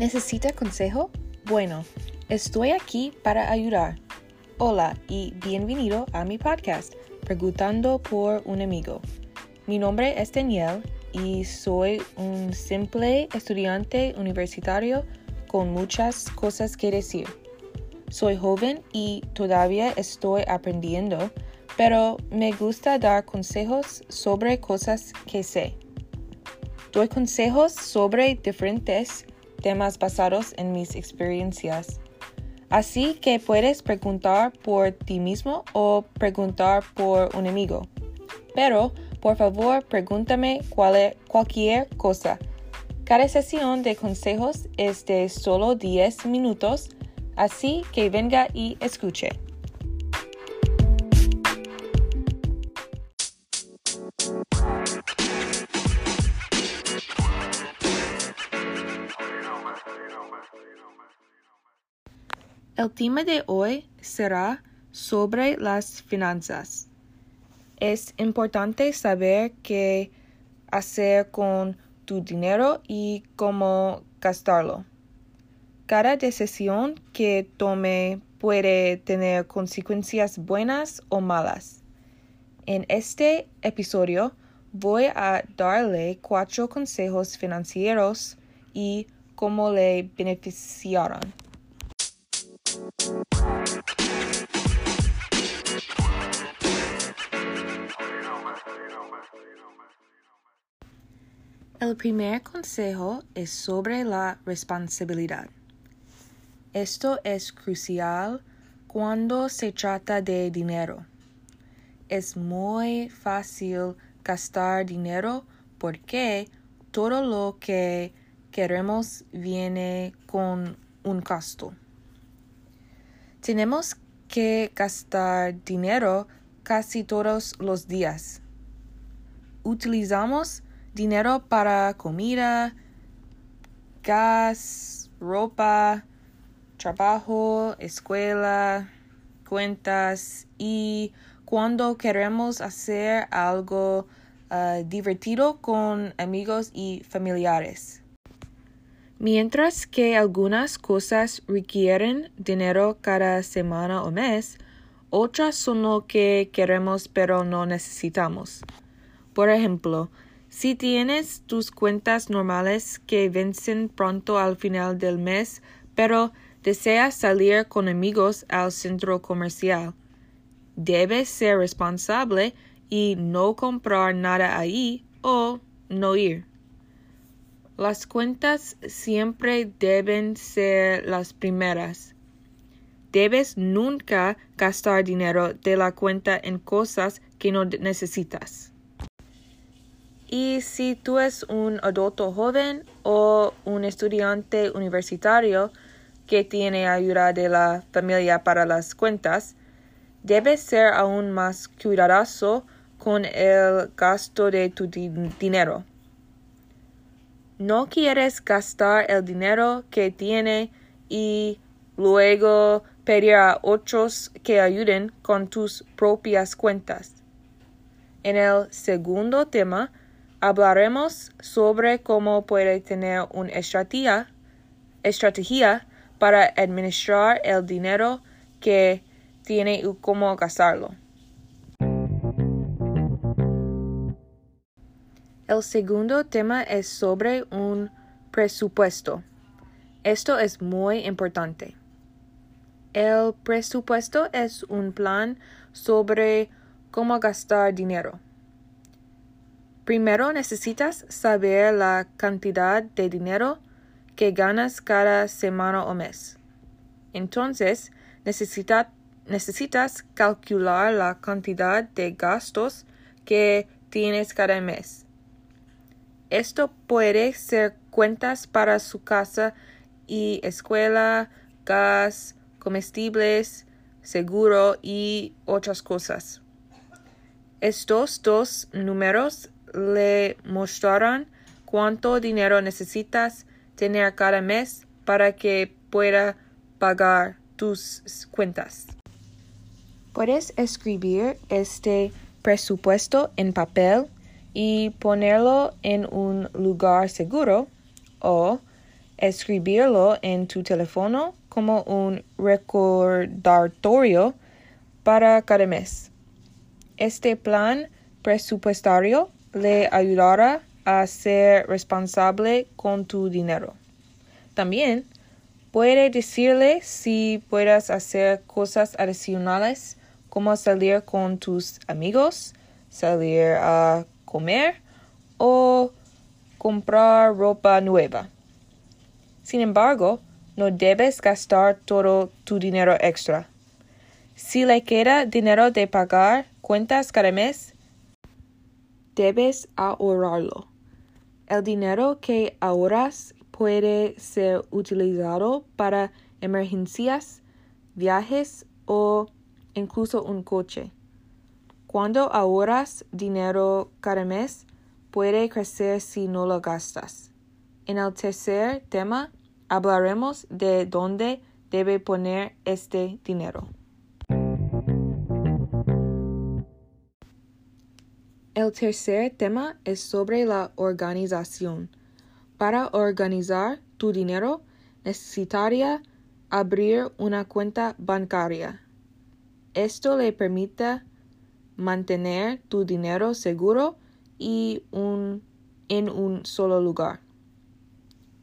¿Necesita consejo? Bueno, estoy aquí para ayudar. Hola y bienvenido a mi podcast, Preguntando por un amigo. Mi nombre es Daniel y soy un simple estudiante universitario con muchas cosas que decir. Soy joven y todavía estoy aprendiendo, pero me gusta dar consejos sobre cosas que sé. Doy consejos sobre diferentes temas basados en mis experiencias. Así que puedes preguntar por ti mismo o preguntar por un amigo. Pero, por favor, pregúntame cualquier cosa. Cada sesión de consejos es de solo 10 minutos, así que venga y escuche. El tema de hoy será sobre las finanzas. Es importante saber qué hacer con tu dinero y cómo gastarlo. Cada decisión que tome puede tener consecuencias buenas o malas. En este episodio voy a darle cuatro consejos financieros y cómo le beneficiaron. El primer consejo es sobre la responsabilidad. Esto es crucial cuando se trata de dinero. Es muy fácil gastar dinero porque todo lo que queremos viene con un costo. Tenemos que gastar dinero casi todos los días. Utilizamos dinero para comida, gas, ropa, trabajo, escuela, cuentas y cuando queremos hacer algo ah, divertido con amigos y familiares. Mientras que algunas cosas requieren dinero cada semana o mes, otras son lo que queremos pero no necesitamos. Por ejemplo, si tienes tus cuentas normales que vencen pronto al final del mes, pero deseas salir con amigos al centro comercial, debes ser responsable y no comprar nada ahí o no ir. Las cuentas siempre deben ser las primeras. Debes nunca gastar dinero de la cuenta en cosas que no necesitas. Y si tú eres un adulto joven o un estudiante universitario que tiene ayuda de la familia para las cuentas, debes ser aún más cuidadoso con el gasto de tu dinero. No quieres gastar el dinero que tiene y luego pedir a otros que ayuden con tus propias cuentas. En el segundo tema hablaremos sobre cómo puede tener una estrategia, estrategia para administrar el dinero que tiene y cómo gastarlo. El segundo tema es sobre un presupuesto. Esto es muy importante. El presupuesto es un plan sobre cómo gastar dinero. Primero necesitas saber la cantidad de dinero que ganas cada semana o mes. Entonces, necesitas calcular la cantidad de gastos que tienes cada mes. Esto puede ser cuentas para su casa y escuela, gas, comestibles, seguro y otras cosas. Estos dos números le mostrarán cuánto dinero necesitas tener cada mes para que pueda pagar tus cuentas. Puedes escribir este presupuesto en papel y ponerlo en un lugar seguro o escribirlo en tu teléfono como un recordatorio para cada mes. Este plan presupuestario le ayudará a ser responsable con tu dinero. También puede decirle si puedes hacer cosas adicionales como salir con tus amigos, salir a comer o comprar ropa nueva. Sin embargo, no debes gastar todo tu dinero extra. Si le queda dinero de pagar cuentas cada mes, debes ahorrarlo. El dinero que ahorras puede ser utilizado para emergencias, viajes o incluso un coche. Cuando ahorras dinero cada mes, puede crecer si no lo gastas. En el tercer tema, hablaremos de dónde debe poner este dinero. El tercer tema es sobre la organización. Para organizar tu dinero, necesitaría abrir una cuenta bancaria. Esto le permite mantener tu dinero seguro y un, en un solo lugar.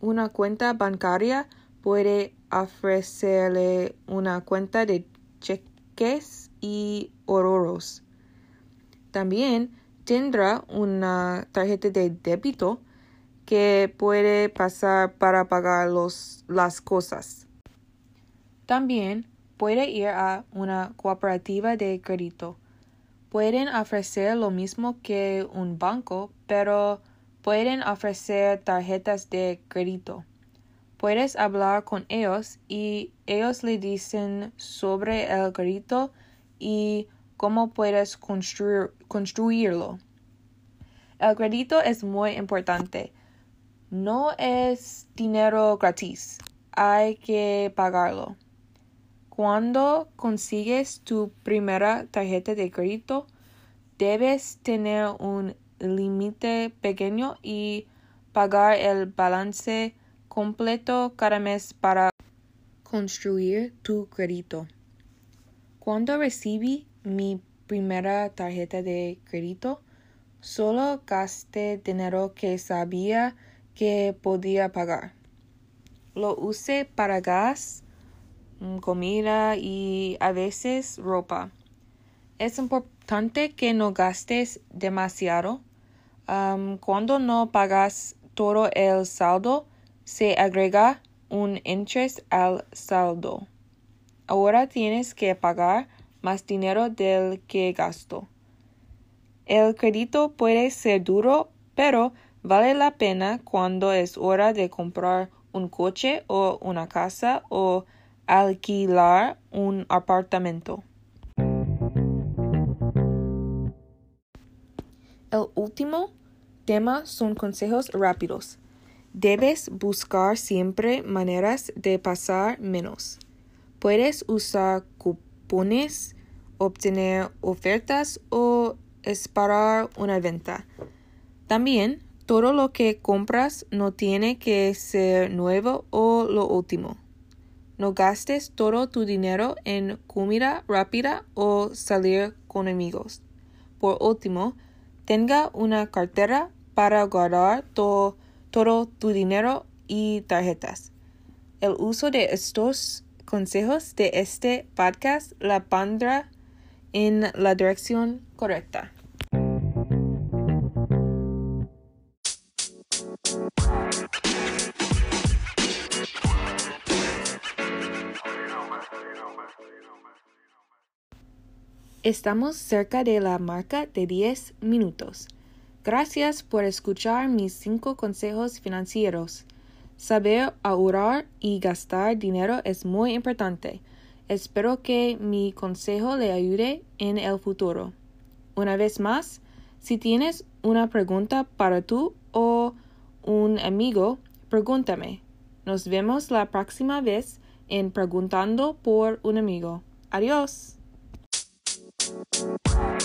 Una cuenta bancaria puede ofrecerle una cuenta de cheques y ahorros. También tendrá una tarjeta de débito que puede pasar para pagar los, las cosas. También puede ir a una cooperativa de crédito. Pueden ofrecer lo mismo que un banco, pero pueden ofrecer tarjetas de crédito. Puedes hablar con ellos y ellos le dicen sobre el crédito y cómo puedes construir, construirlo. El crédito es muy importante. No es dinero gratis. Hay que pagarlo. Cuando consigues tu primera tarjeta de crédito, debes tener un límite pequeño y pagar el balance completo cada mes para construir tu crédito. Cuando recibí mi primera tarjeta de crédito, solo gasté dinero que sabía que podía pagar. Lo usé para gas, comida y a veces ropa. Es importante que no gastes demasiado. cuando no pagas todo el saldo, se agrega un interés al saldo. Ahora tienes que pagar más dinero del que gasto. El crédito puede ser duro, pero vale la pena cuando es hora de comprar un coche o una casa o alquilar un apartamento. El último tema son consejos rápidos. Debes buscar siempre maneras de pasar menos. Puedes usar cupones, obtener ofertas o esperar una venta. También, todo lo que compras no tiene que ser nuevo o lo último. No gastes todo tu dinero en comida rápida o salir con amigos. Por último, tenga una cartera para guardar todo tu dinero y tarjetas. El uso de estos consejos de este podcast la pondrá en la dirección correcta. Estamos cerca de la marca de 10 minutos. Gracias por escuchar mis 5 consejos financieros. Saber ahorrar y gastar dinero es muy importante. Espero que mi consejo le ayude en el futuro. Una vez más, si tienes una pregunta para tú o un amigo, pregúntame. Nos vemos la próxima vez en Preguntando por un amigo. Adiós. Thank you.